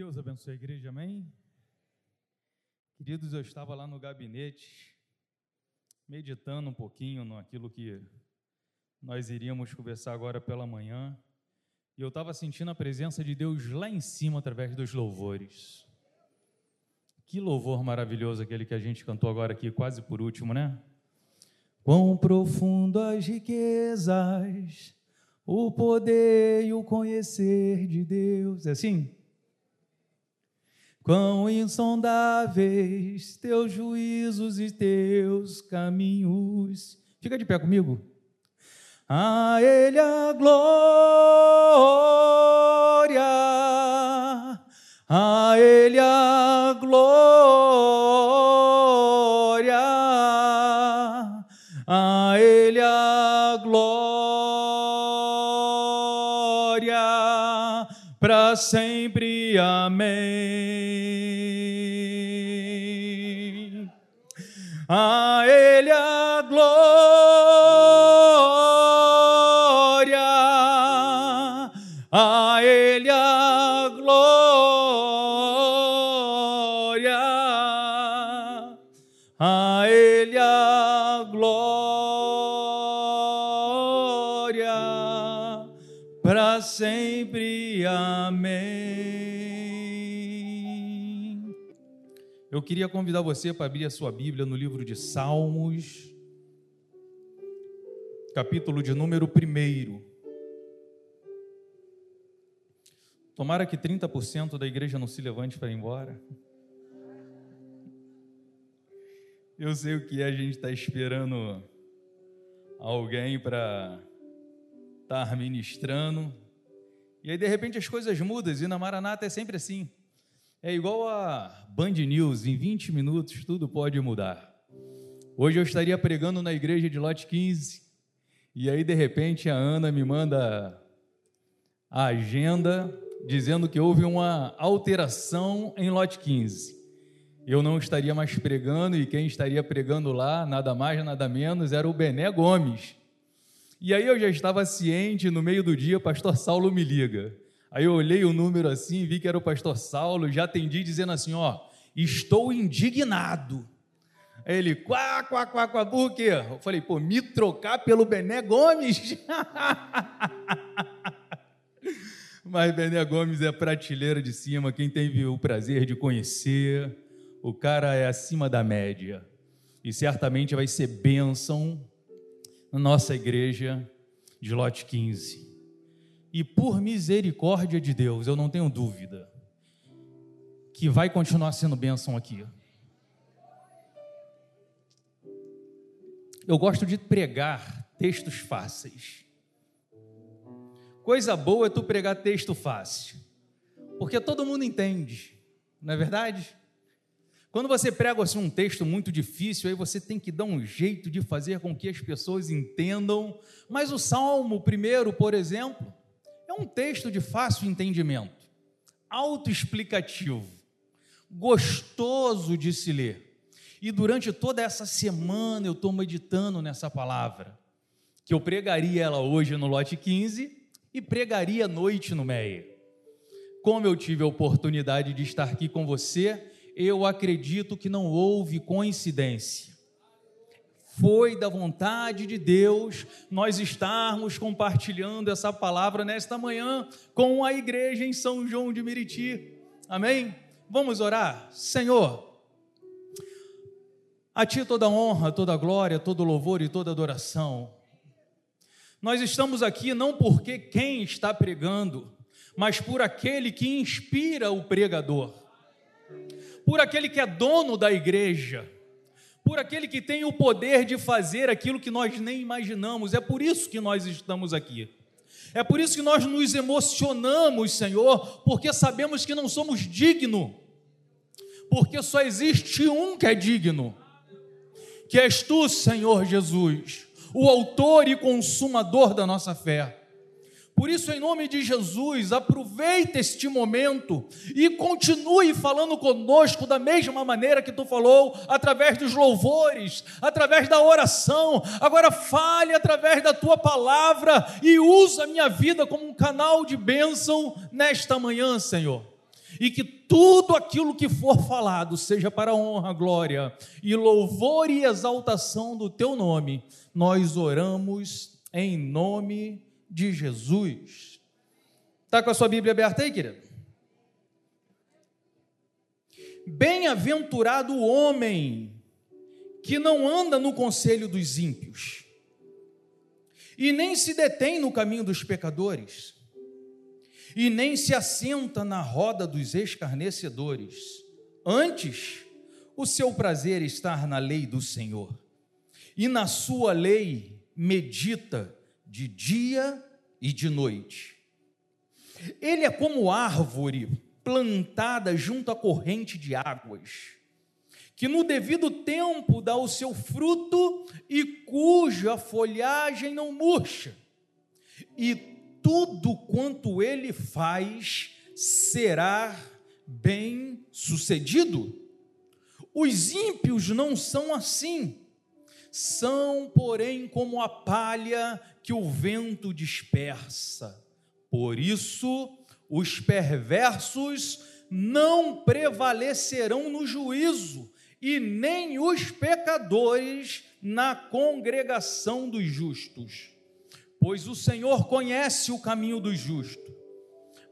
Deus abençoe a igreja, amém? Queridos, eu estava lá no gabinete, meditando um pouquinho naquilo que nós iríamos conversar agora pela manhã, e eu estava sentindo a presença de Deus lá em cima através dos louvores. Que louvor maravilhoso aquele que a gente cantou agora aqui, quase por último, né? Quão profundo as riquezas, o poder e o conhecer de Deus. É assim? Quão insondáveis teus juízos e teus caminhos. Fica de pé comigo. A Ele a glória, a Ele a glória, a Ele a glória, para sempre. Amém. Eu queria convidar você para abrir a sua Bíblia no livro de Salmos, capítulo de número 1. Tomara que 30% da igreja não se levante para ir embora. Eu sei o que é a gente estar esperando alguém para estar ministrando. E aí, de repente, as coisas mudam, e na Maranata é sempre assim. É igual a Band News, em 20 minutos tudo pode mudar. Hoje eu estaria pregando na igreja de Lote 15, e aí, de repente, a Ana me manda a agenda dizendo que houve uma alteração em Lote 15. Eu não estaria mais pregando, e quem estaria pregando lá, nada mais, nada menos, era o Bené Gomes. E aí eu já estava ciente, no meio do dia, pastor Saulo me liga. Aí eu olhei o número assim, vi que era o pastor Saulo, já atendi dizendo assim, ó, estou indignado. Aí ele, quá, quá, quá, quá, por quê? Eu falei, pô, me trocar pelo Bené Gomes? Mas Bené Gomes é prateleira de cima, quem teve o prazer de conhecer, o cara é acima da média. E certamente vai ser bênção na nossa igreja de lote 15. E por misericórdia de Deus, eu não tenho dúvida que vai continuar sendo bênção aqui. Eu gosto de pregar textos fáceis. Coisa boa é tu pregar texto fácil, porque todo mundo entende, não é verdade? Quando você prega assim, um texto muito difícil, aí você tem que dar um jeito de fazer com que as pessoas entendam. Mas o Salmo primeiro, por exemplo, é um texto de fácil entendimento, autoexplicativo, gostoso de se ler. E durante toda essa semana eu estou meditando nessa palavra, que eu pregaria ela hoje no lote 15 e pregaria à noite no Meia. Como eu tive a oportunidade de estar aqui com você, eu acredito que não houve coincidência. Foi da vontade de Deus nós estarmos compartilhando essa palavra nesta manhã com a igreja em São João de Meriti. Amém? Vamos orar? Senhor, a Ti toda honra, toda glória, todo louvor e toda adoração. Nós estamos aqui não porque quem está pregando, mas por aquele que inspira o pregador por aquele que é dono da igreja, por aquele que tem o poder de fazer aquilo que nós nem imaginamos. É por isso que nós estamos aqui. É por isso que nós nos emocionamos, Senhor, porque sabemos que não somos dignos, porque só existe um que é digno, que és tu, Senhor Jesus, o autor e consumador da nossa fé. Por isso, em nome de Jesus, aproveita este momento e continue falando conosco da mesma maneira que tu falou, através dos louvores, através da oração. Agora fale através da tua palavra e usa a minha vida como um canal de bênção nesta manhã, Senhor. e que tudo aquilo que for falado seja para honra, glória e louvor e exaltação do teu nome. Nós oramos em nome de Jesus. Está com a sua Bíblia aberta aí, querido? Bem-aventurado o homem que não anda no conselho dos ímpios, e nem se detém no caminho dos pecadores, e nem se assenta na roda dos escarnecedores. Antes, o seu prazer estar na lei do Senhor, e na sua lei medita de dia e de noite. Ele é como árvore plantada junto à corrente de águas, que no devido tempo dá o seu fruto e cuja folhagem não murcha. E tudo quanto ele faz será bem sucedido. Os ímpios não são assim, são, porém, como a palha que o vento dispersa. Por isso, os perversos não prevalecerão no juízo, e nem os pecadores na congregação dos justos. Pois o Senhor conhece o caminho dos justos,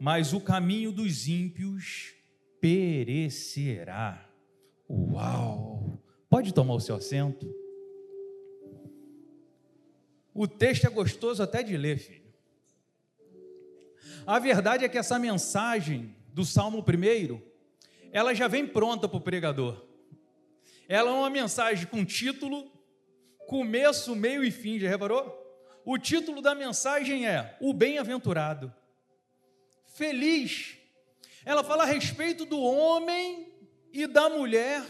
mas o caminho dos ímpios perecerá. Uau! Pode tomar o seu assento? O texto é gostoso até de ler, filho. A verdade é que essa mensagem do Salmo 1, ela já vem pronta para o pregador. Ela é uma mensagem com título, começo, meio e fim, já reparou? O título da mensagem é O Bem-aventurado. Feliz. Ela fala a respeito do homem e da mulher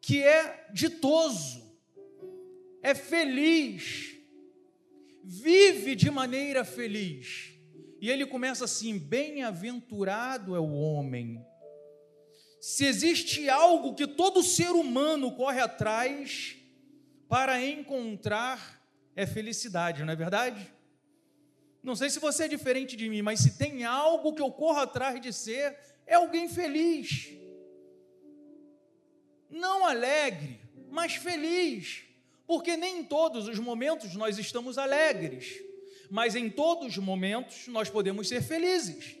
que é ditoso, é feliz, vive de maneira feliz. E ele começa assim: Bem-aventurado é o homem. Se existe algo que todo ser humano corre atrás para encontrar é felicidade, não é verdade? Não sei se você é diferente de mim, mas se tem algo que eu corro atrás de ser, é alguém feliz. Não alegre, mas feliz. Porque nem em todos os momentos nós estamos alegres, mas em todos os momentos nós podemos ser felizes.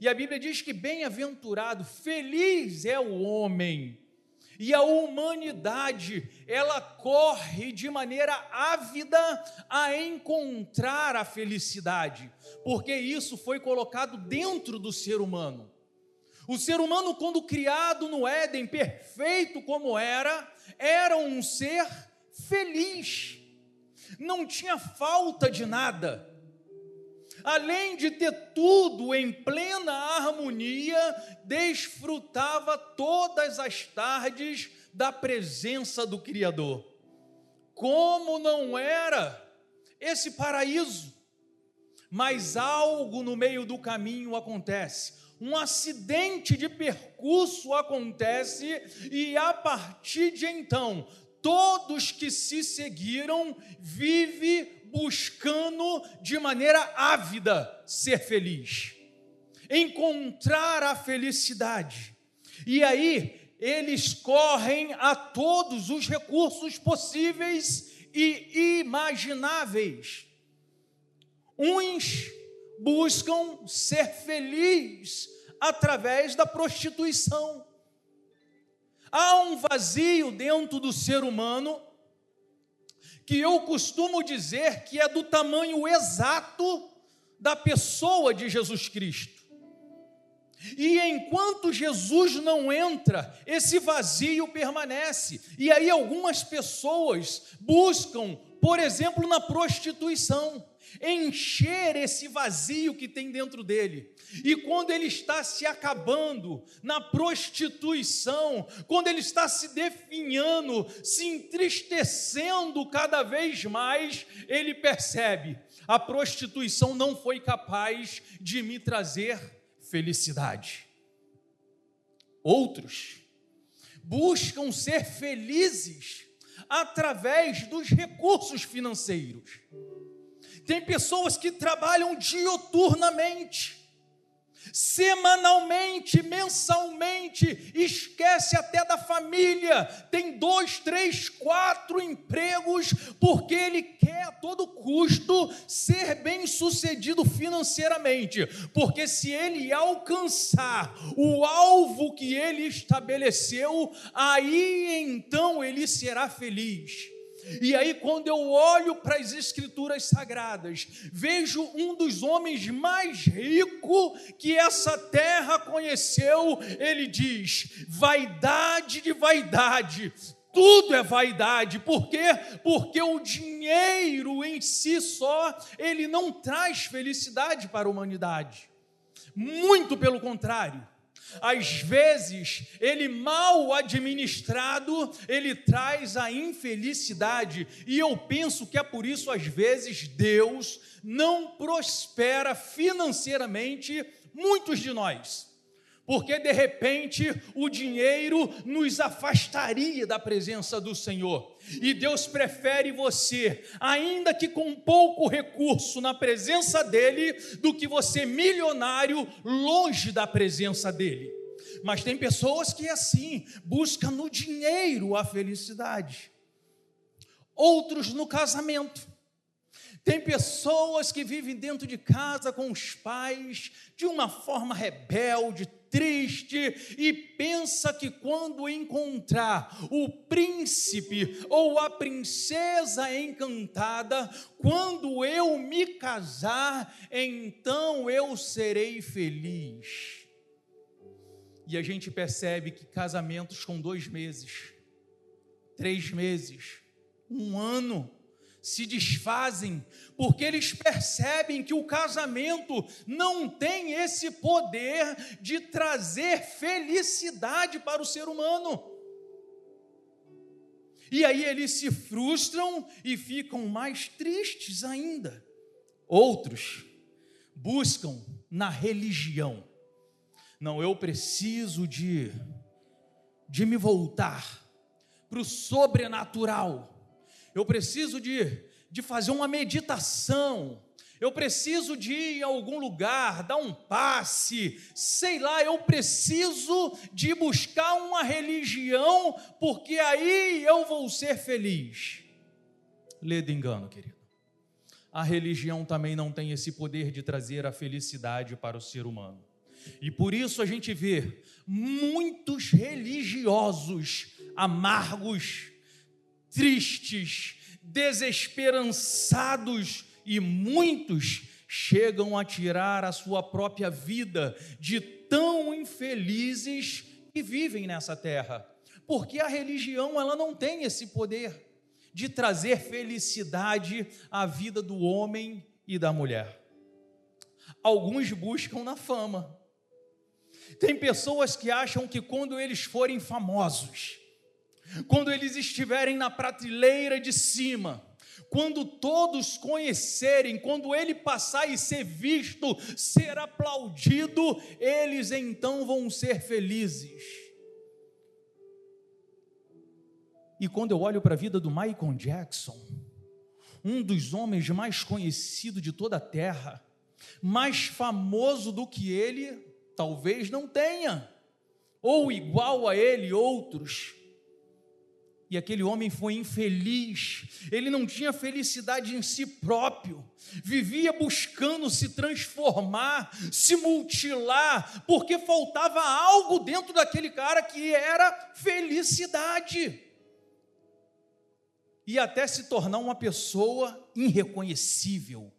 E a Bíblia diz que bem-aventurado, feliz é o homem e a humanidade, ela corre de maneira ávida a encontrar a felicidade, porque isso foi colocado dentro do ser humano. O ser humano, quando criado no Éden, perfeito como era, era um ser feliz, não tinha falta de nada além de ter tudo em plena harmonia, desfrutava todas as tardes da presença do Criador. Como não era esse paraíso? Mas algo no meio do caminho acontece. Um acidente de percurso acontece, e a partir de então, todos que se seguiram vivem buscando de maneira ávida ser feliz, encontrar a felicidade. E aí eles correm a todos os recursos possíveis e imagináveis. Uns buscam ser felizes através da prostituição. Há um vazio dentro do ser humano que eu costumo dizer que é do tamanho exato da pessoa de Jesus Cristo. E enquanto Jesus não entra, esse vazio permanece. E aí algumas pessoas buscam, por exemplo, na prostituição encher esse vazio que tem dentro dele. E quando ele está se acabando na prostituição, quando ele está se definhando, se entristecendo cada vez mais, ele percebe: a prostituição não foi capaz de me trazer felicidade. Outros buscam ser felizes através dos recursos financeiros. Tem pessoas que trabalham dioturnamente, semanalmente, mensalmente esquece até da família, tem dois, três, quatro empregos, porque ele quer a todo custo ser bem sucedido financeiramente, porque se ele alcançar o alvo que ele estabeleceu, aí então ele será feliz. E aí, quando eu olho para as Escrituras Sagradas, vejo um dos homens mais ricos que essa terra conheceu, ele diz: vaidade de vaidade, tudo é vaidade. Por quê? Porque o dinheiro em si só, ele não traz felicidade para a humanidade. Muito pelo contrário às vezes, ele mal administrado, ele traz a infelicidade, e eu penso que é por isso, às vezes, Deus não prospera financeiramente muitos de nós. Porque de repente o dinheiro nos afastaria da presença do Senhor. E Deus prefere você, ainda que com pouco recurso na presença dEle, do que você milionário longe da presença dEle. Mas tem pessoas que assim, buscam no dinheiro a felicidade, outros no casamento. Tem pessoas que vivem dentro de casa com os pais de uma forma rebelde, triste e pensa que quando encontrar o príncipe ou a princesa encantada, quando eu me casar, então eu serei feliz. E a gente percebe que casamentos com dois meses, três meses, um ano, se desfazem, porque eles percebem que o casamento não tem esse poder de trazer felicidade para o ser humano. E aí eles se frustram e ficam mais tristes ainda. Outros buscam na religião. Não, eu preciso de de me voltar para o sobrenatural eu preciso de, de fazer uma meditação, eu preciso de ir a algum lugar, dar um passe, sei lá, eu preciso de buscar uma religião, porque aí eu vou ser feliz. Lê engano, querido. A religião também não tem esse poder de trazer a felicidade para o ser humano. E por isso a gente vê muitos religiosos amargos, tristes, desesperançados e muitos chegam a tirar a sua própria vida de tão infelizes que vivem nessa terra. Porque a religião ela não tem esse poder de trazer felicidade à vida do homem e da mulher. Alguns buscam na fama. Tem pessoas que acham que quando eles forem famosos, quando eles estiverem na prateleira de cima, quando todos conhecerem, quando ele passar e ser visto, ser aplaudido, eles então vão ser felizes. E quando eu olho para a vida do Michael Jackson, um dos homens mais conhecidos de toda a terra, mais famoso do que ele, talvez não tenha, ou igual a ele, outros e aquele homem foi infeliz, ele não tinha felicidade em si próprio, vivia buscando se transformar, se mutilar, porque faltava algo dentro daquele cara que era felicidade. E até se tornar uma pessoa irreconhecível,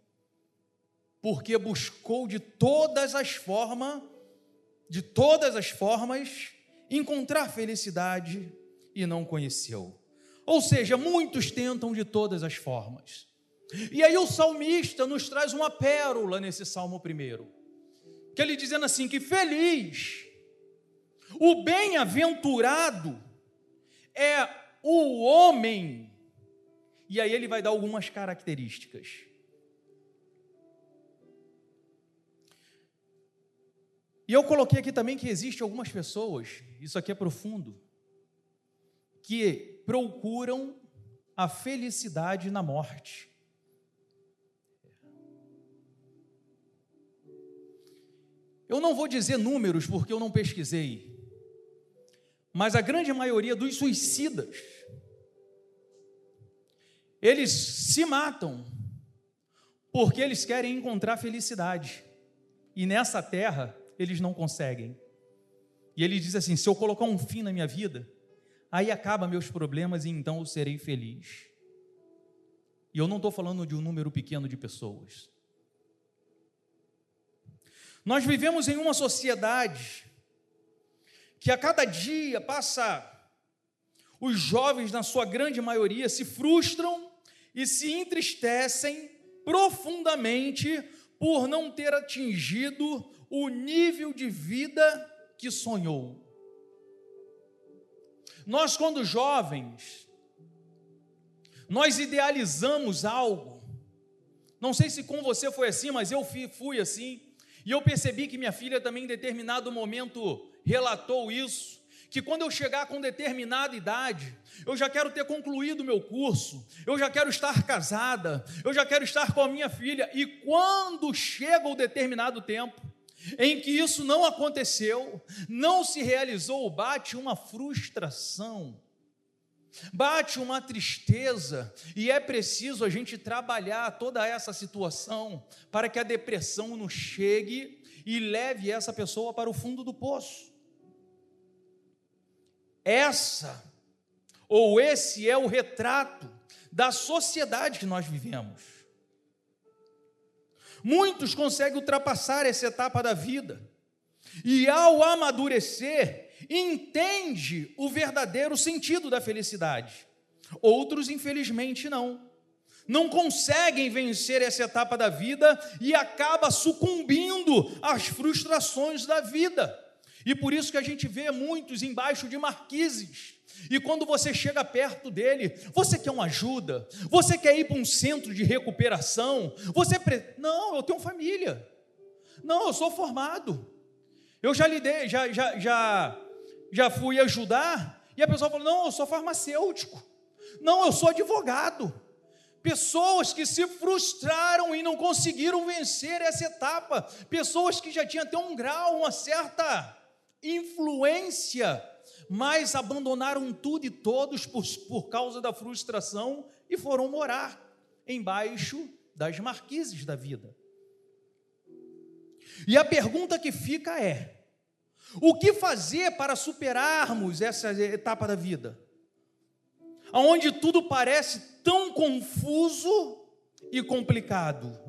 porque buscou de todas as formas, de todas as formas, encontrar felicidade e não conheceu. Ou seja, muitos tentam de todas as formas. E aí o salmista nos traz uma pérola nesse salmo primeiro, que ele dizendo assim que feliz, o bem-aventurado é o homem. E aí ele vai dar algumas características. E eu coloquei aqui também que existe algumas pessoas, isso aqui é profundo, que procuram a felicidade na morte. Eu não vou dizer números porque eu não pesquisei, mas a grande maioria dos suicidas, eles se matam porque eles querem encontrar felicidade, e nessa terra eles não conseguem. E ele diz assim: se eu colocar um fim na minha vida, aí acaba meus problemas e então eu serei feliz. E eu não estou falando de um número pequeno de pessoas. Nós vivemos em uma sociedade que a cada dia passa, os jovens, na sua grande maioria, se frustram e se entristecem profundamente por não ter atingido o nível de vida que sonhou. Nós, quando jovens, nós idealizamos algo. Não sei se com você foi assim, mas eu fui assim. E eu percebi que minha filha também, em determinado momento, relatou isso. Que quando eu chegar com determinada idade, eu já quero ter concluído meu curso, eu já quero estar casada, eu já quero estar com a minha filha. E quando chega o determinado tempo, em que isso não aconteceu, não se realizou, bate uma frustração, bate uma tristeza, e é preciso a gente trabalhar toda essa situação para que a depressão não chegue e leve essa pessoa para o fundo do poço. Essa ou esse é o retrato da sociedade que nós vivemos. Muitos conseguem ultrapassar essa etapa da vida e, ao amadurecer, entende o verdadeiro sentido da felicidade. Outros, infelizmente, não. Não conseguem vencer essa etapa da vida e acaba sucumbindo às frustrações da vida. E por isso que a gente vê muitos embaixo de marquises e quando você chega perto dele, você quer uma ajuda? Você quer ir para um centro de recuperação? Você pre... não, eu tenho família. Não, eu sou formado. Eu já lidei, já já já já fui ajudar e a pessoa falou: "Não, eu sou farmacêutico. Não, eu sou advogado." Pessoas que se frustraram e não conseguiram vencer essa etapa, pessoas que já tinham até um grau, uma certa influência mas abandonaram tudo e todos por, por causa da frustração e foram morar embaixo das marquises da vida. E a pergunta que fica é: o que fazer para superarmos essa etapa da vida? Onde tudo parece tão confuso e complicado.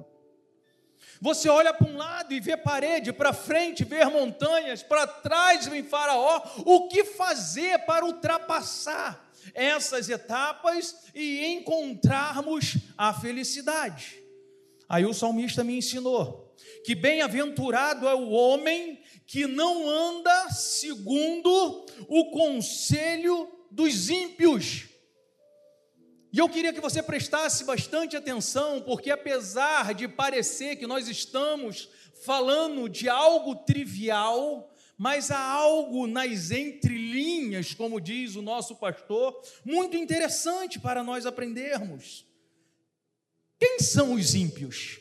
Você olha para um lado e vê parede, para frente vê montanhas, para trás vem Faraó. O que fazer para ultrapassar essas etapas e encontrarmos a felicidade? Aí o salmista me ensinou que bem-aventurado é o homem que não anda segundo o conselho dos ímpios e eu queria que você prestasse bastante atenção, porque apesar de parecer que nós estamos falando de algo trivial, mas há algo nas entrelinhas, como diz o nosso pastor, muito interessante para nós aprendermos. Quem são os ímpios?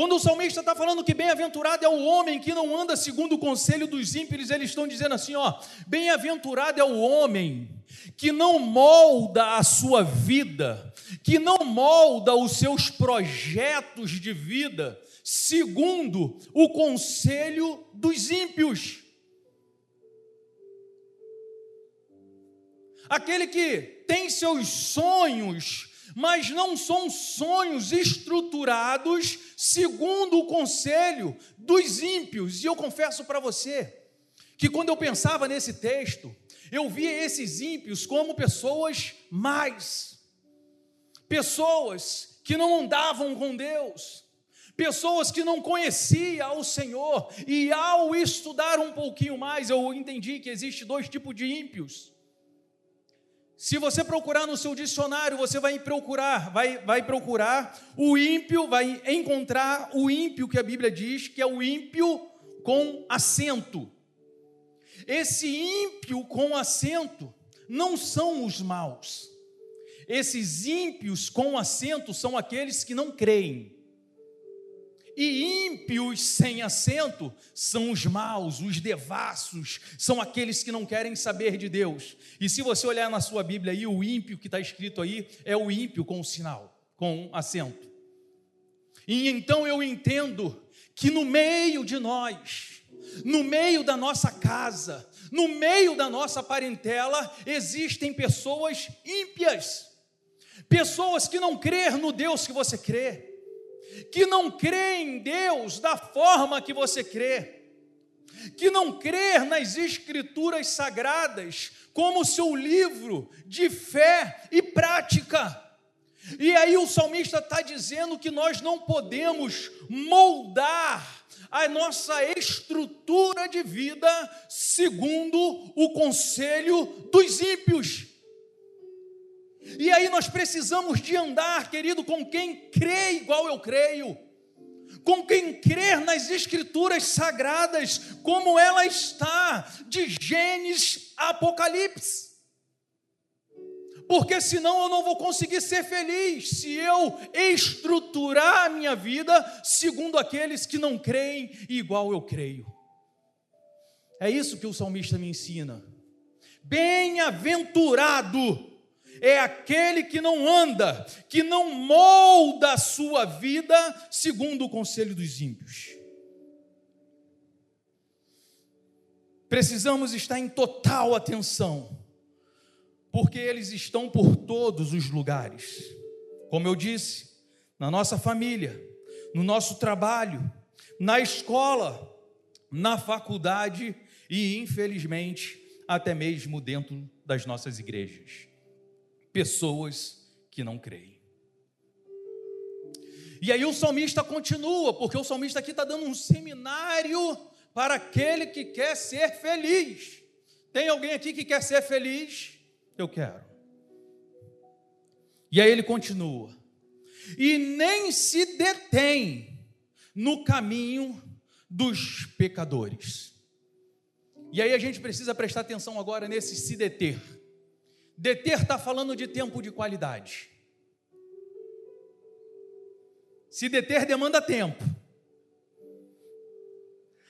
Quando o salmista está falando que bem-aventurado é o homem que não anda segundo o conselho dos ímpios, eles estão dizendo assim: ó, bem-aventurado é o homem que não molda a sua vida, que não molda os seus projetos de vida segundo o conselho dos ímpios. Aquele que tem seus sonhos mas não são sonhos estruturados segundo o conselho dos ímpios. E eu confesso para você que quando eu pensava nesse texto, eu via esses ímpios como pessoas mais, pessoas que não andavam com Deus, pessoas que não conheciam o Senhor, e ao estudar um pouquinho mais, eu entendi que existe dois tipos de ímpios. Se você procurar no seu dicionário, você vai procurar, vai, vai procurar o ímpio, vai encontrar o ímpio que a Bíblia diz, que é o ímpio com acento. Esse ímpio com acento não são os maus. Esses ímpios com acento são aqueles que não creem. E ímpios sem assento são os maus, os devassos, são aqueles que não querem saber de Deus. E se você olhar na sua Bíblia aí, o ímpio que está escrito aí é o ímpio com o sinal, com assento. E então eu entendo que no meio de nós, no meio da nossa casa, no meio da nossa parentela, existem pessoas ímpias, pessoas que não crêem no Deus que você crê que não crê em Deus da forma que você crê, que não crê nas Escrituras sagradas como seu livro de fé e prática. E aí o salmista está dizendo que nós não podemos moldar a nossa estrutura de vida segundo o conselho dos ímpios. E aí nós precisamos de andar, querido, com quem crê igual eu creio, com quem crer nas escrituras sagradas, como ela está, de Gênesis a Apocalipse. Porque senão eu não vou conseguir ser feliz se eu estruturar a minha vida segundo aqueles que não creem igual eu creio. É isso que o salmista me ensina. Bem-aventurado é aquele que não anda, que não molda a sua vida segundo o conselho dos ímpios. Precisamos estar em total atenção, porque eles estão por todos os lugares. Como eu disse, na nossa família, no nosso trabalho, na escola, na faculdade e, infelizmente, até mesmo dentro das nossas igrejas pessoas que não creem. E aí o salmista continua, porque o salmista aqui está dando um seminário para aquele que quer ser feliz. Tem alguém aqui que quer ser feliz? Eu quero. E aí ele continua. E nem se detém no caminho dos pecadores. E aí a gente precisa prestar atenção agora nesse se deter. Deter está falando de tempo de qualidade. Se deter demanda tempo.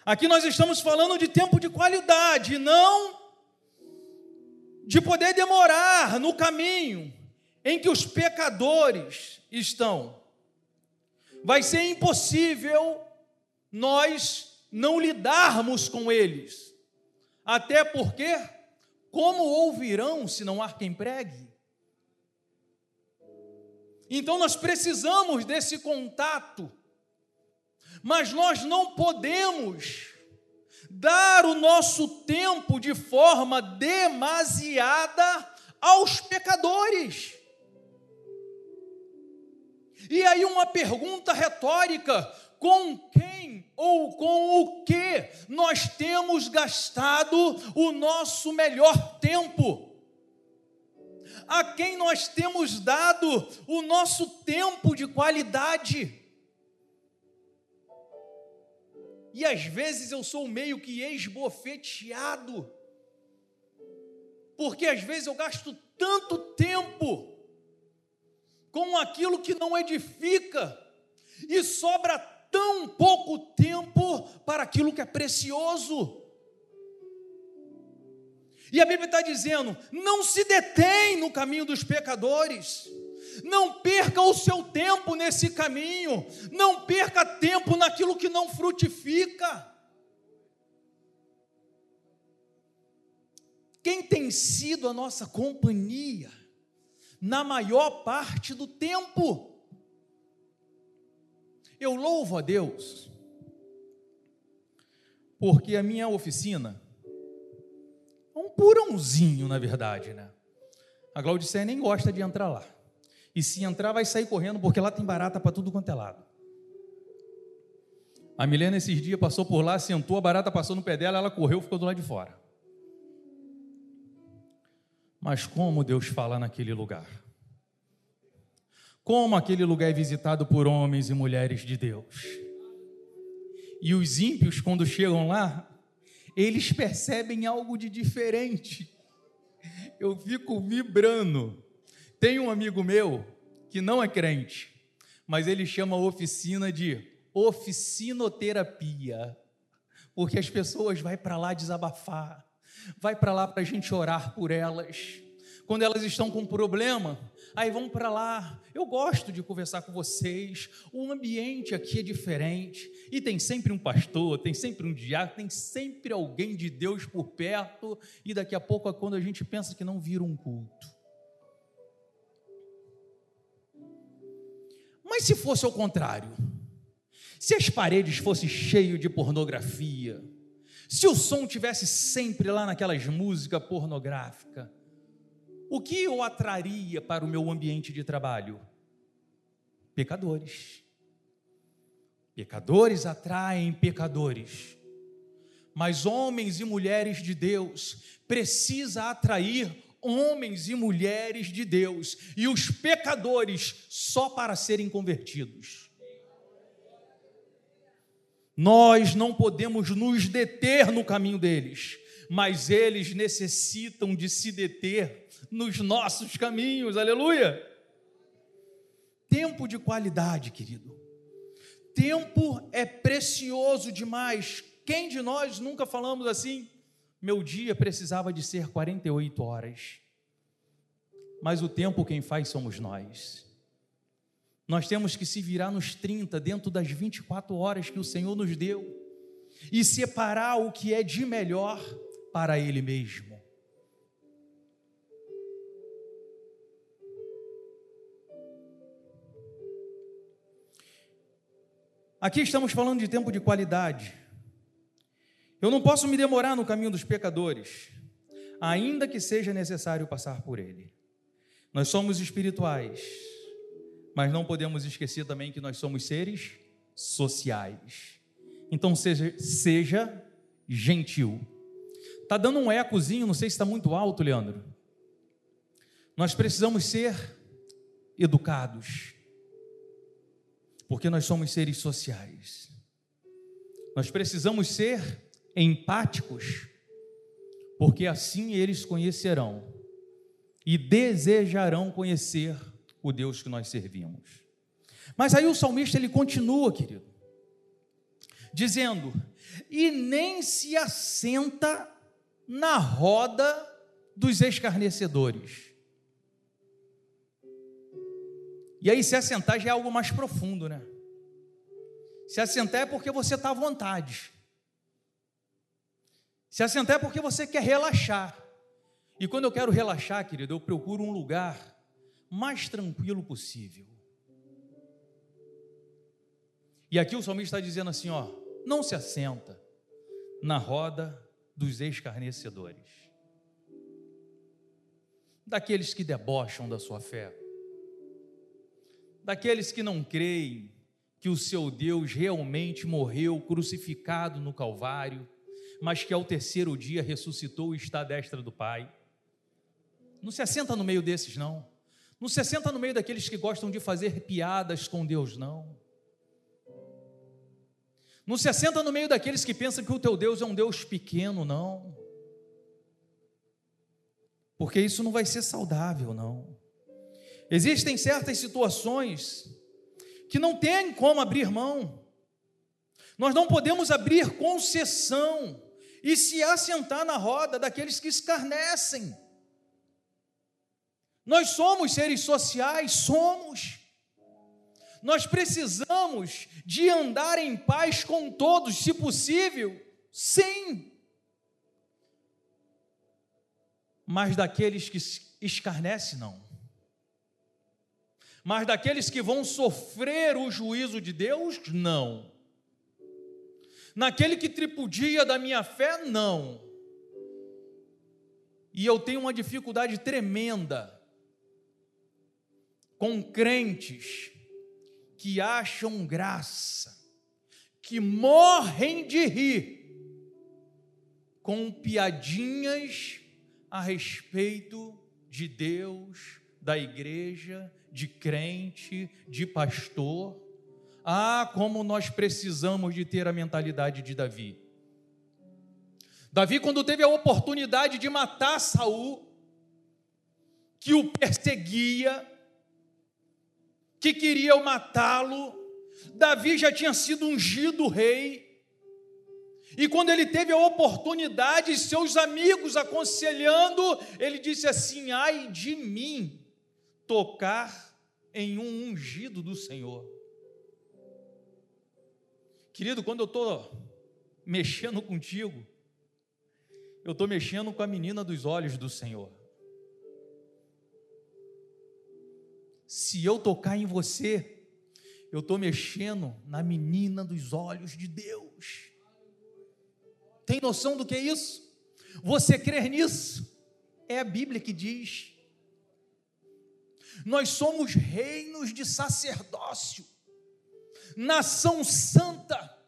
Aqui nós estamos falando de tempo de qualidade, não de poder demorar no caminho em que os pecadores estão. Vai ser impossível nós não lidarmos com eles. Até porque como ouvirão se não há quem pregue? Então nós precisamos desse contato, mas nós não podemos dar o nosso tempo de forma demasiada aos pecadores. E aí, uma pergunta retórica: com quem ou com o que nós temos gastado o nosso melhor tempo? A quem nós temos dado o nosso tempo de qualidade? E às vezes eu sou meio que esbofeteado, porque às vezes eu gasto tanto tempo com aquilo que não edifica, e sobra tão pouco tempo para aquilo que é precioso. E a Bíblia está dizendo: não se detém no caminho dos pecadores, não perca o seu tempo nesse caminho, não perca tempo naquilo que não frutifica. Quem tem sido a nossa companhia na maior parte do tempo? Eu louvo a Deus, porque a minha oficina é um purãozinho, na verdade, né? A Glaudicé nem gosta de entrar lá. E se entrar, vai sair correndo, porque lá tem barata para tudo quanto é lado. A Milena, esses dias, passou por lá, sentou, a barata passou no pé dela, ela correu, ficou do lado de fora. Mas como Deus fala naquele lugar? Como aquele lugar é visitado por homens e mulheres de Deus. E os ímpios, quando chegam lá, eles percebem algo de diferente. Eu fico vibrando. Tem um amigo meu que não é crente, mas ele chama a oficina de oficinoterapia, porque as pessoas vai para lá desabafar, vai para lá para a gente orar por elas. Quando elas estão com problema, aí vão para lá. Eu gosto de conversar com vocês. O ambiente aqui é diferente. E tem sempre um pastor, tem sempre um diácono, tem sempre alguém de Deus por perto. E daqui a pouco é quando a gente pensa que não vira um culto. Mas se fosse ao contrário, se as paredes fossem cheias de pornografia, se o som tivesse sempre lá naquelas músicas pornográficas, o que eu atraria para o meu ambiente de trabalho? Pecadores. Pecadores atraem pecadores. Mas homens e mulheres de Deus precisa atrair homens e mulheres de Deus e os pecadores só para serem convertidos. Nós não podemos nos deter no caminho deles, mas eles necessitam de se deter nos nossos caminhos, aleluia. Tempo de qualidade, querido. Tempo é precioso demais. Quem de nós nunca falamos assim? Meu dia precisava de ser 48 horas. Mas o tempo quem faz somos nós. Nós temos que se virar nos 30, dentro das 24 horas que o Senhor nos deu, e separar o que é de melhor para Ele mesmo. Aqui estamos falando de tempo de qualidade. Eu não posso me demorar no caminho dos pecadores, ainda que seja necessário passar por ele. Nós somos espirituais, mas não podemos esquecer também que nós somos seres sociais. Então seja, seja gentil. Tá dando um ecozinho, não sei se está muito alto, Leandro. Nós precisamos ser educados, porque nós somos seres sociais. Nós precisamos ser empáticos, porque assim eles conhecerão e desejarão conhecer o Deus que nós servimos. Mas aí o salmista ele continua, querido, dizendo: "E nem se assenta na roda dos escarnecedores". E aí se assentar já é algo mais profundo, né? Se assentar é porque você está à vontade. Se assentar é porque você quer relaxar. E quando eu quero relaxar, querido, eu procuro um lugar mais tranquilo possível. E aqui o salmista está dizendo assim: ó, não se assenta na roda dos escarnecedores, daqueles que debocham da sua fé, daqueles que não creem que o seu Deus realmente morreu crucificado no Calvário, mas que ao terceiro dia ressuscitou e está à destra do Pai. Não se assenta no meio desses, não. Não se senta no meio daqueles que gostam de fazer piadas com Deus, não. Não se assenta no meio daqueles que pensam que o teu Deus é um Deus pequeno, não. Porque isso não vai ser saudável, não. Existem certas situações que não tem como abrir mão. Nós não podemos abrir concessão e se assentar na roda daqueles que escarnecem. Nós somos seres sociais, somos. Nós precisamos de andar em paz com todos, se possível, sim. Mas daqueles que escarnecem, não. Mas daqueles que vão sofrer o juízo de Deus, não. Naquele que tripudia da minha fé, não. E eu tenho uma dificuldade tremenda com crentes que acham graça, que morrem de rir com piadinhas a respeito de Deus, da igreja, de crente, de pastor. Ah, como nós precisamos de ter a mentalidade de Davi. Davi, quando teve a oportunidade de matar Saul, que o perseguia, que queriam matá-lo, Davi já tinha sido ungido rei. E quando ele teve a oportunidade, seus amigos aconselhando, ele disse assim: ai de mim tocar em um ungido do Senhor. Querido, quando eu estou mexendo contigo, eu estou mexendo com a menina dos olhos do Senhor. Se eu tocar em você, eu estou mexendo na menina dos olhos de Deus. Tem noção do que é isso? Você crer nisso? É a Bíblia que diz. Nós somos reinos de sacerdócio, nação santa,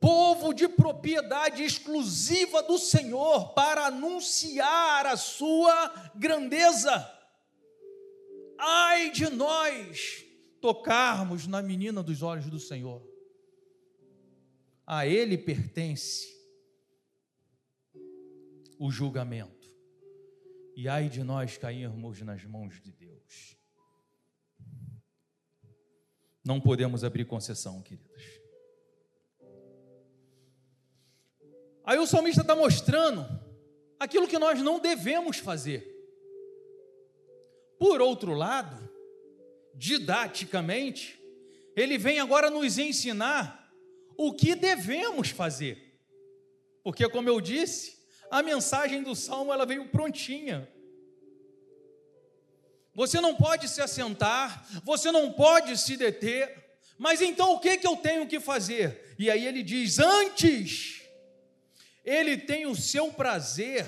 povo de propriedade exclusiva do Senhor para anunciar a sua grandeza. Ai de nós tocarmos na menina dos olhos do Senhor. A Ele pertence o julgamento. E ai de nós cairmos nas mãos de Deus. Não podemos abrir concessão, queridos. Aí o salmista está mostrando aquilo que nós não devemos fazer. Por outro lado, didaticamente, ele vem agora nos ensinar o que devemos fazer. Porque, como eu disse, a mensagem do salmo ela veio prontinha. Você não pode se assentar, você não pode se deter, mas então o que, que eu tenho que fazer? E aí ele diz: antes, ele tem o seu prazer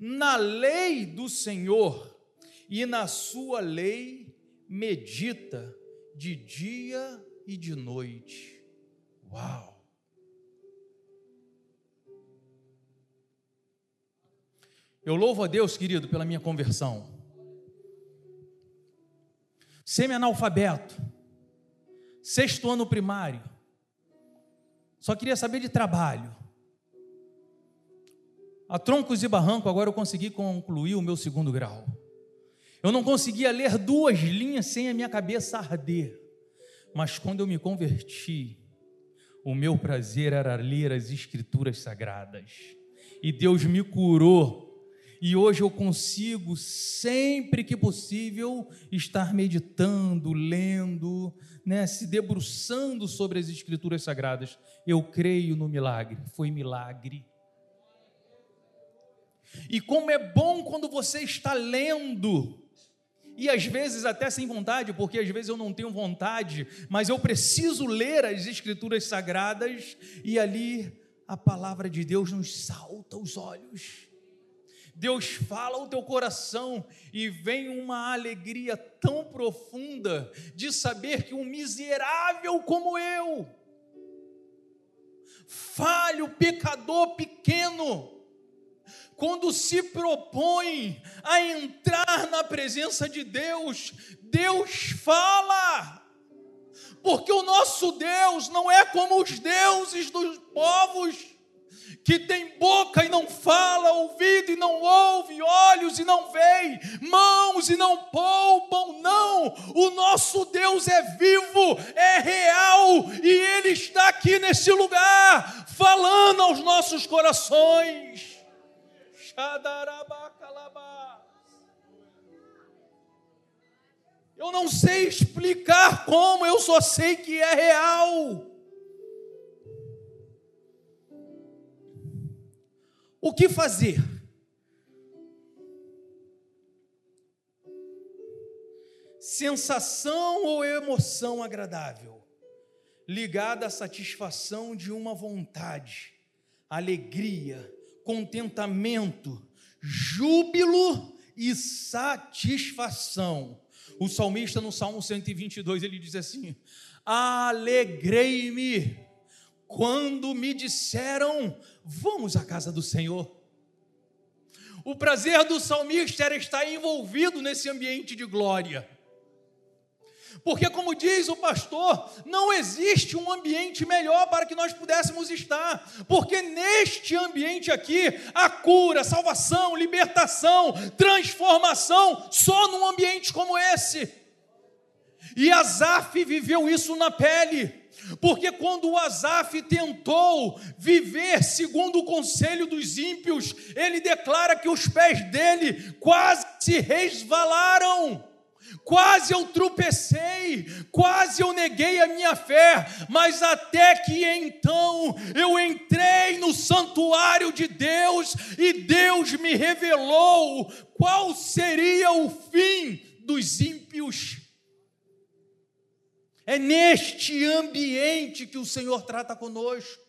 na lei do Senhor, e na sua lei medita de dia e de noite. Uau! Eu louvo a Deus, querido, pela minha conversão. Semi-analfabeto, sexto ano primário, só queria saber de trabalho. A troncos e barranco, agora eu consegui concluir o meu segundo grau. Eu não conseguia ler duas linhas sem a minha cabeça arder. Mas quando eu me converti, o meu prazer era ler as escrituras sagradas. E Deus me curou e hoje eu consigo, sempre que possível, estar meditando, lendo, né, se debruçando sobre as Escrituras Sagradas. Eu creio no milagre, foi milagre. E como é bom quando você está lendo, e às vezes até sem vontade, porque às vezes eu não tenho vontade, mas eu preciso ler as Escrituras Sagradas, e ali a palavra de Deus nos salta aos olhos. Deus fala o teu coração e vem uma alegria tão profunda de saber que um miserável como eu, falho, pecador pequeno, quando se propõe a entrar na presença de Deus, Deus fala. Porque o nosso Deus não é como os deuses dos povos que tem boca e não fala, ouvido e não ouve, olhos e não vê, mãos e não poupam, não. O nosso Deus é vivo, é real e Ele está aqui nesse lugar, falando aos nossos corações. Eu não sei explicar como, eu só sei que é real. O que fazer? Sensação ou emoção agradável, ligada à satisfação de uma vontade, alegria, contentamento, júbilo e satisfação. O salmista no Salmo 122 ele diz assim: Alegrei-me quando me disseram, vamos à casa do Senhor. O prazer do salmista era estar envolvido nesse ambiente de glória. Porque, como diz o pastor, não existe um ambiente melhor para que nós pudéssemos estar, porque neste ambiente aqui, a cura, salvação, libertação, transformação, só num ambiente como esse. E Asaf viveu isso na pele. Porque quando o Asaf tentou viver segundo o conselho dos ímpios, ele declara que os pés dele quase se resvalaram. Quase eu tropecei, quase eu neguei a minha fé, mas até que então eu entrei no santuário de Deus e Deus me revelou qual seria o fim dos ímpios. É neste ambiente que o Senhor trata conosco.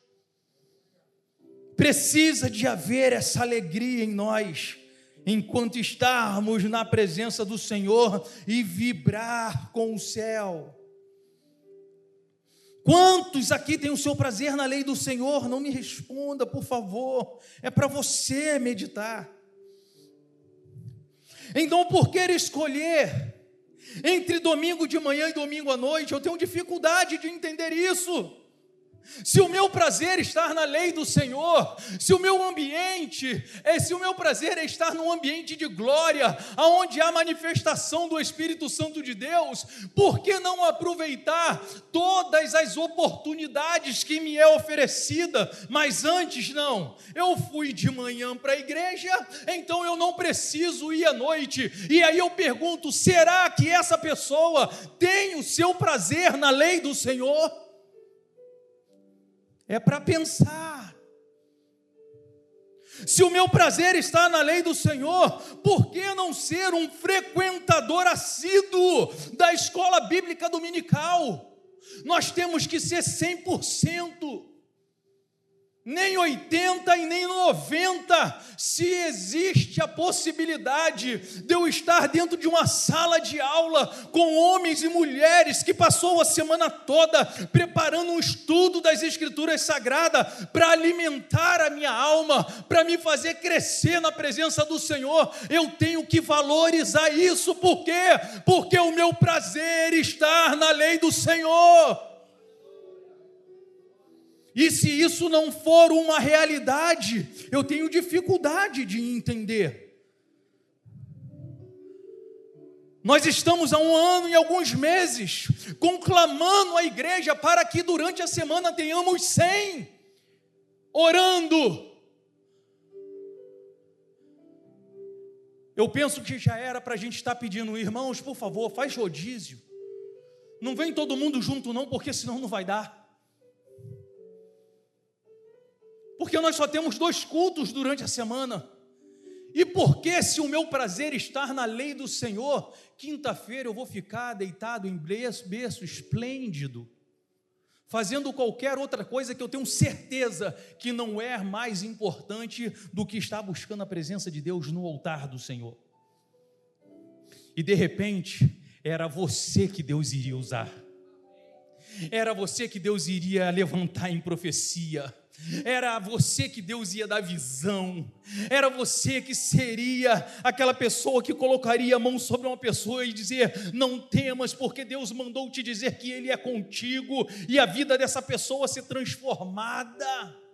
Precisa de haver essa alegria em nós, enquanto estarmos na presença do Senhor e vibrar com o céu. Quantos aqui têm o seu prazer na lei do Senhor? Não me responda, por favor. É para você meditar. Então, por que escolher entre domingo de manhã e domingo à noite, eu tenho dificuldade de entender isso. Se o meu prazer estar na lei do Senhor, se o meu ambiente, é, se o meu prazer é estar num ambiente de glória, aonde há manifestação do Espírito Santo de Deus, por que não aproveitar todas as oportunidades que me é oferecida? Mas antes não, eu fui de manhã para a igreja, então eu não preciso ir à noite. E aí eu pergunto: será que essa pessoa tem o seu prazer na lei do Senhor? É para pensar. Se o meu prazer está na lei do Senhor, por que não ser um frequentador assíduo da escola bíblica dominical? Nós temos que ser 100% nem 80 e nem 90, se existe a possibilidade de eu estar dentro de uma sala de aula com homens e mulheres que passou a semana toda preparando um estudo das escrituras sagradas para alimentar a minha alma, para me fazer crescer na presença do Senhor, eu tenho que valorizar isso, por quê? Porque o meu prazer está na lei do Senhor. E se isso não for uma realidade, eu tenho dificuldade de entender. Nós estamos há um ano e alguns meses conclamando a igreja para que durante a semana tenhamos 100 orando. Eu penso que já era para a gente estar pedindo, irmãos, por favor, faz rodízio. Não vem todo mundo junto, não, porque senão não vai dar. Porque nós só temos dois cultos durante a semana. E porque, se o meu prazer estar na lei do Senhor, quinta-feira eu vou ficar deitado em berço, esplêndido, fazendo qualquer outra coisa que eu tenho certeza que não é mais importante do que estar buscando a presença de Deus no altar do Senhor. E de repente, era você que Deus iria usar, era você que Deus iria levantar em profecia era você que Deus ia dar visão, era você que seria aquela pessoa que colocaria a mão sobre uma pessoa e dizer: Não temas, porque Deus mandou te dizer que Ele é contigo, e a vida dessa pessoa ser transformada.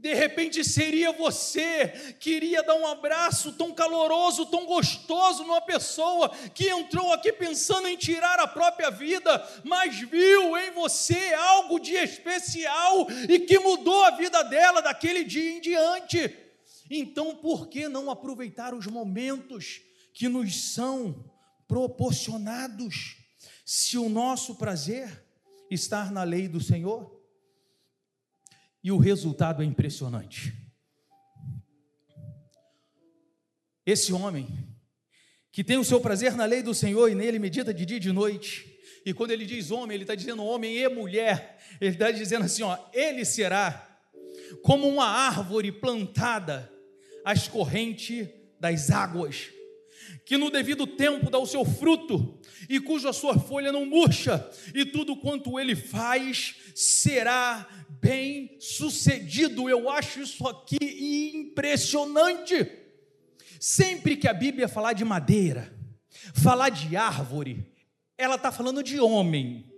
De repente seria você que iria dar um abraço tão caloroso, tão gostoso numa pessoa que entrou aqui pensando em tirar a própria vida, mas viu em você algo de especial e que mudou a vida dela daquele dia em diante. Então, por que não aproveitar os momentos que nos são proporcionados, se o nosso prazer estar na lei do Senhor? E o resultado é impressionante. Esse homem, que tem o seu prazer na lei do Senhor e nele medita de dia e de noite, e quando ele diz homem, ele está dizendo homem e mulher, ele está dizendo assim: ó, ele será como uma árvore plantada às correntes das águas, que no devido tempo dá o seu fruto, e cuja sua folha não murcha, e tudo quanto ele faz será bem sucedido. Eu acho isso aqui impressionante. Sempre que a Bíblia falar de madeira, falar de árvore, ela está falando de homem.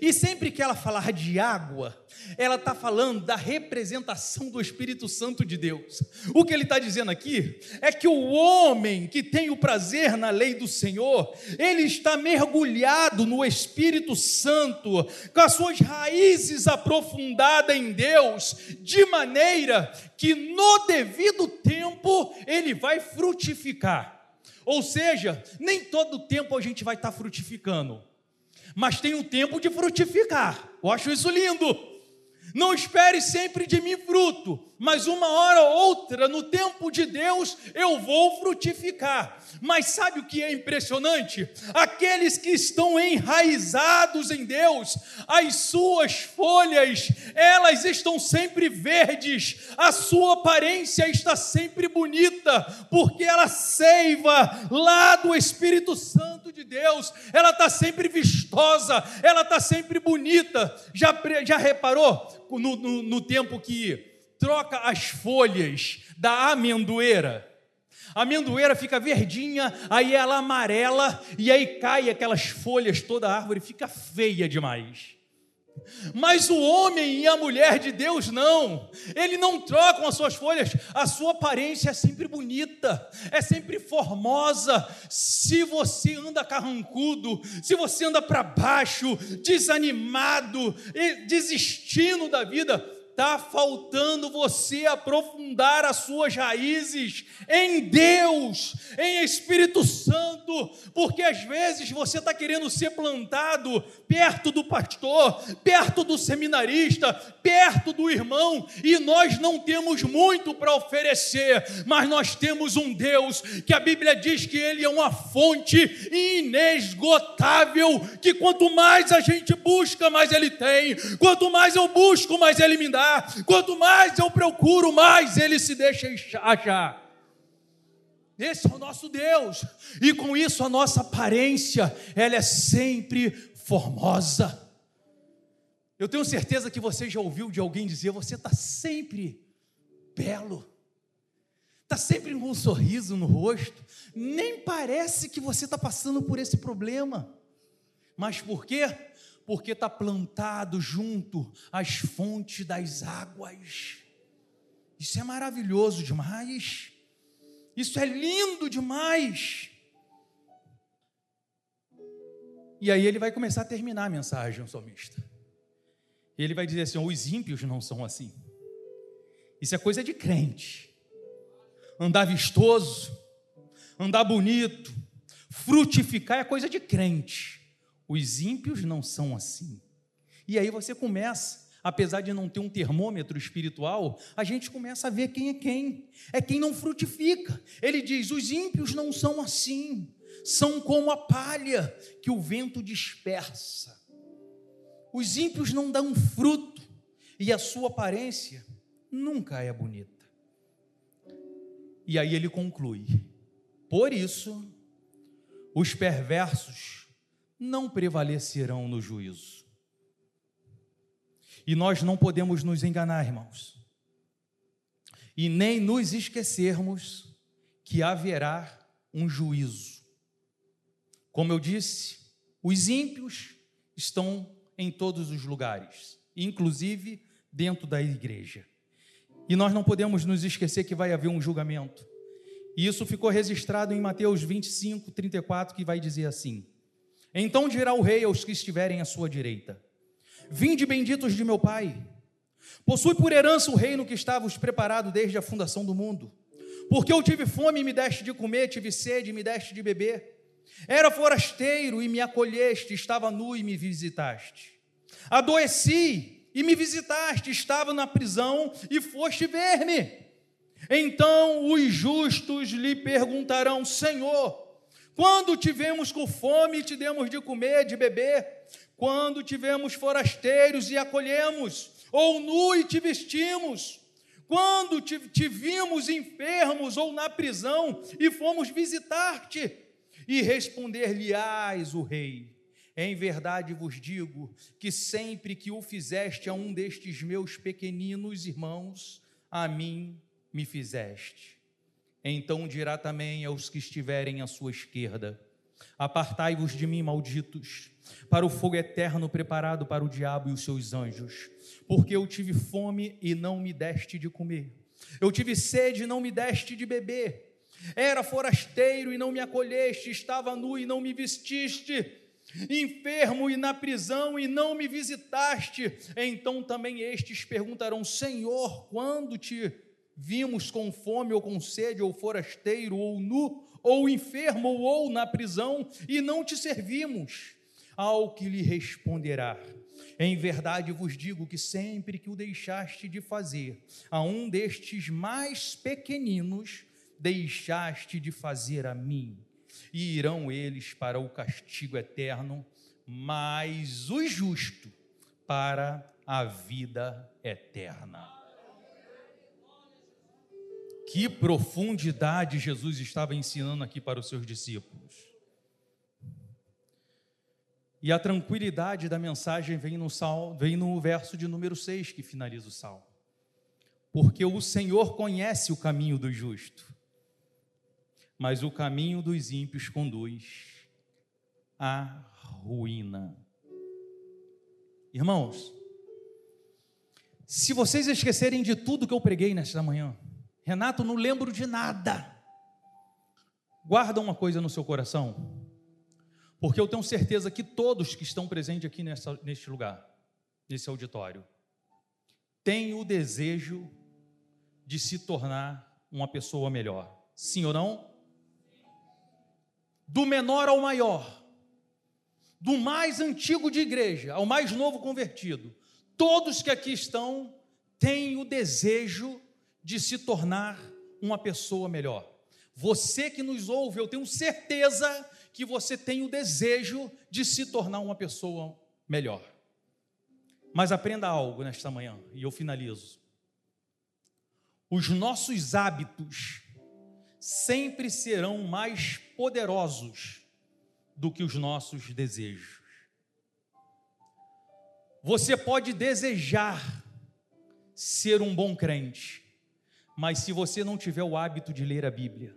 E sempre que ela falar de água, ela está falando da representação do Espírito Santo de Deus. O que ele está dizendo aqui é que o homem que tem o prazer na lei do Senhor, ele está mergulhado no Espírito Santo, com as suas raízes aprofundadas em Deus, de maneira que no devido tempo ele vai frutificar. Ou seja, nem todo tempo a gente vai estar tá frutificando mas tem um tempo de frutificar. Eu acho isso lindo. Não espere sempre de mim fruto, mas uma hora ou outra, no tempo de Deus, eu vou frutificar. Mas sabe o que é impressionante? Aqueles que estão enraizados em Deus, as suas folhas, elas estão sempre verdes, a sua aparência está sempre bonita, porque ela seiva lá do Espírito Santo de Deus, ela está sempre vistosa, ela está sempre bonita. Já, já reparou? no, no, no tempo que troca as folhas da amendoeira. A amendoeira fica verdinha, aí ela amarela, e aí cai aquelas folhas, toda a árvore fica feia demais. Mas o homem e a mulher de Deus não, ele não trocam as suas folhas, a sua aparência é sempre bonita, é sempre formosa. Se você anda carrancudo, se você anda para baixo, desanimado, desistindo da vida, está faltando você aprofundar as suas raízes em Deus, em Espírito Santo, porque às vezes você está querendo ser plantado perto do pastor, perto do seminarista, perto do irmão, e nós não temos muito para oferecer, mas nós temos um Deus que a Bíblia diz que Ele é uma fonte inesgotável, que quanto mais a gente busca, mais Ele tem, quanto mais eu busco, mais Ele me dá Quanto mais eu procuro, mais ele se deixa achar. Esse é o nosso Deus. E com isso a nossa aparência, ela é sempre formosa. Eu tenho certeza que você já ouviu de alguém dizer: você está sempre belo, está sempre com um sorriso no rosto, nem parece que você está passando por esse problema. Mas por quê? Porque está plantado junto às fontes das águas. Isso é maravilhoso demais. Isso é lindo demais. E aí ele vai começar a terminar a mensagem, o salmista. Ele vai dizer assim: os ímpios não são assim. Isso é coisa de crente. Andar vistoso, andar bonito, frutificar é coisa de crente. Os ímpios não são assim. E aí você começa, apesar de não ter um termômetro espiritual, a gente começa a ver quem é quem. É quem não frutifica. Ele diz: os ímpios não são assim. São como a palha que o vento dispersa. Os ímpios não dão fruto e a sua aparência nunca é bonita. E aí ele conclui: por isso, os perversos não prevalecerão no juízo. E nós não podemos nos enganar, irmãos, e nem nos esquecermos que haverá um juízo. Como eu disse, os ímpios estão em todos os lugares, inclusive dentro da igreja. E nós não podemos nos esquecer que vai haver um julgamento. E isso ficou registrado em Mateus 25, 34, que vai dizer assim: então dirá o rei aos que estiverem à sua direita: Vinde benditos de meu Pai, possui por herança o reino que estava preparado desde a fundação do mundo. Porque eu tive fome e me deste de comer, tive sede e me deste de beber. Era forasteiro e me acolheste, estava nu e me visitaste. Adoeci e me visitaste, estava na prisão e foste ver-me. Então os justos lhe perguntarão: Senhor, quando tivemos com fome, te demos de comer, de beber. Quando tivemos forasteiros e acolhemos, ou nu e te vestimos. Quando te, te vimos enfermos ou na prisão e fomos visitar-te. E responder-lhe-ás o rei: Em verdade vos digo que sempre que o fizeste a um destes meus pequeninos irmãos, a mim me fizeste. Então dirá também aos que estiverem à sua esquerda: Apartai-vos de mim, malditos, para o fogo eterno preparado para o diabo e os seus anjos. Porque eu tive fome e não me deste de comer. Eu tive sede e não me deste de beber. Era forasteiro e não me acolheste, estava nu e não me vestiste, enfermo e na prisão e não me visitaste. Então também estes perguntarão: Senhor, quando te vimos com fome ou com sede, ou forasteiro, ou nu, ou enfermo, ou na prisão, e não te servimos? Ao que lhe responderá: Em verdade vos digo que sempre que o deixaste de fazer a um destes mais pequeninos, deixaste de fazer a mim. E irão eles para o castigo eterno, mas o justo para a vida eterna. Que profundidade Jesus estava ensinando aqui para os seus discípulos. E a tranquilidade da mensagem vem no, sal, vem no verso de número 6 que finaliza o salmo. Porque o Senhor conhece o caminho do justo, mas o caminho dos ímpios conduz à ruína. Irmãos, se vocês esquecerem de tudo que eu preguei nesta manhã, Renato, não lembro de nada. Guarda uma coisa no seu coração, porque eu tenho certeza que todos que estão presentes aqui nessa, neste lugar, nesse auditório, têm o desejo de se tornar uma pessoa melhor. Sim ou não? Do menor ao maior, do mais antigo de igreja ao mais novo convertido, todos que aqui estão têm o desejo de se tornar uma pessoa melhor. Você que nos ouve, eu tenho certeza que você tem o desejo de se tornar uma pessoa melhor. Mas aprenda algo nesta manhã, e eu finalizo. Os nossos hábitos sempre serão mais poderosos do que os nossos desejos. Você pode desejar ser um bom crente, mas se você não tiver o hábito de ler a Bíblia,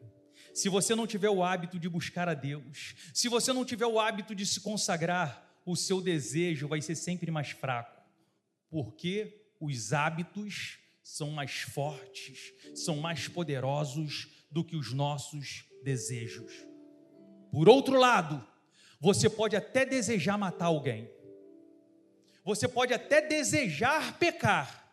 se você não tiver o hábito de buscar a Deus, se você não tiver o hábito de se consagrar, o seu desejo vai ser sempre mais fraco, porque os hábitos são mais fortes, são mais poderosos do que os nossos desejos. Por outro lado, você pode até desejar matar alguém, você pode até desejar pecar,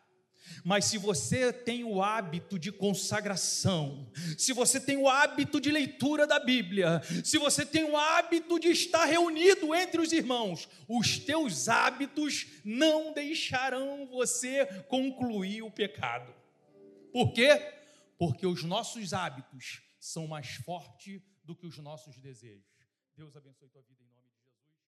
mas se você tem o hábito de consagração, se você tem o hábito de leitura da Bíblia, se você tem o hábito de estar reunido entre os irmãos, os teus hábitos não deixarão você concluir o pecado. Por quê? Porque os nossos hábitos são mais fortes do que os nossos desejos. Deus abençoe tua vida em nome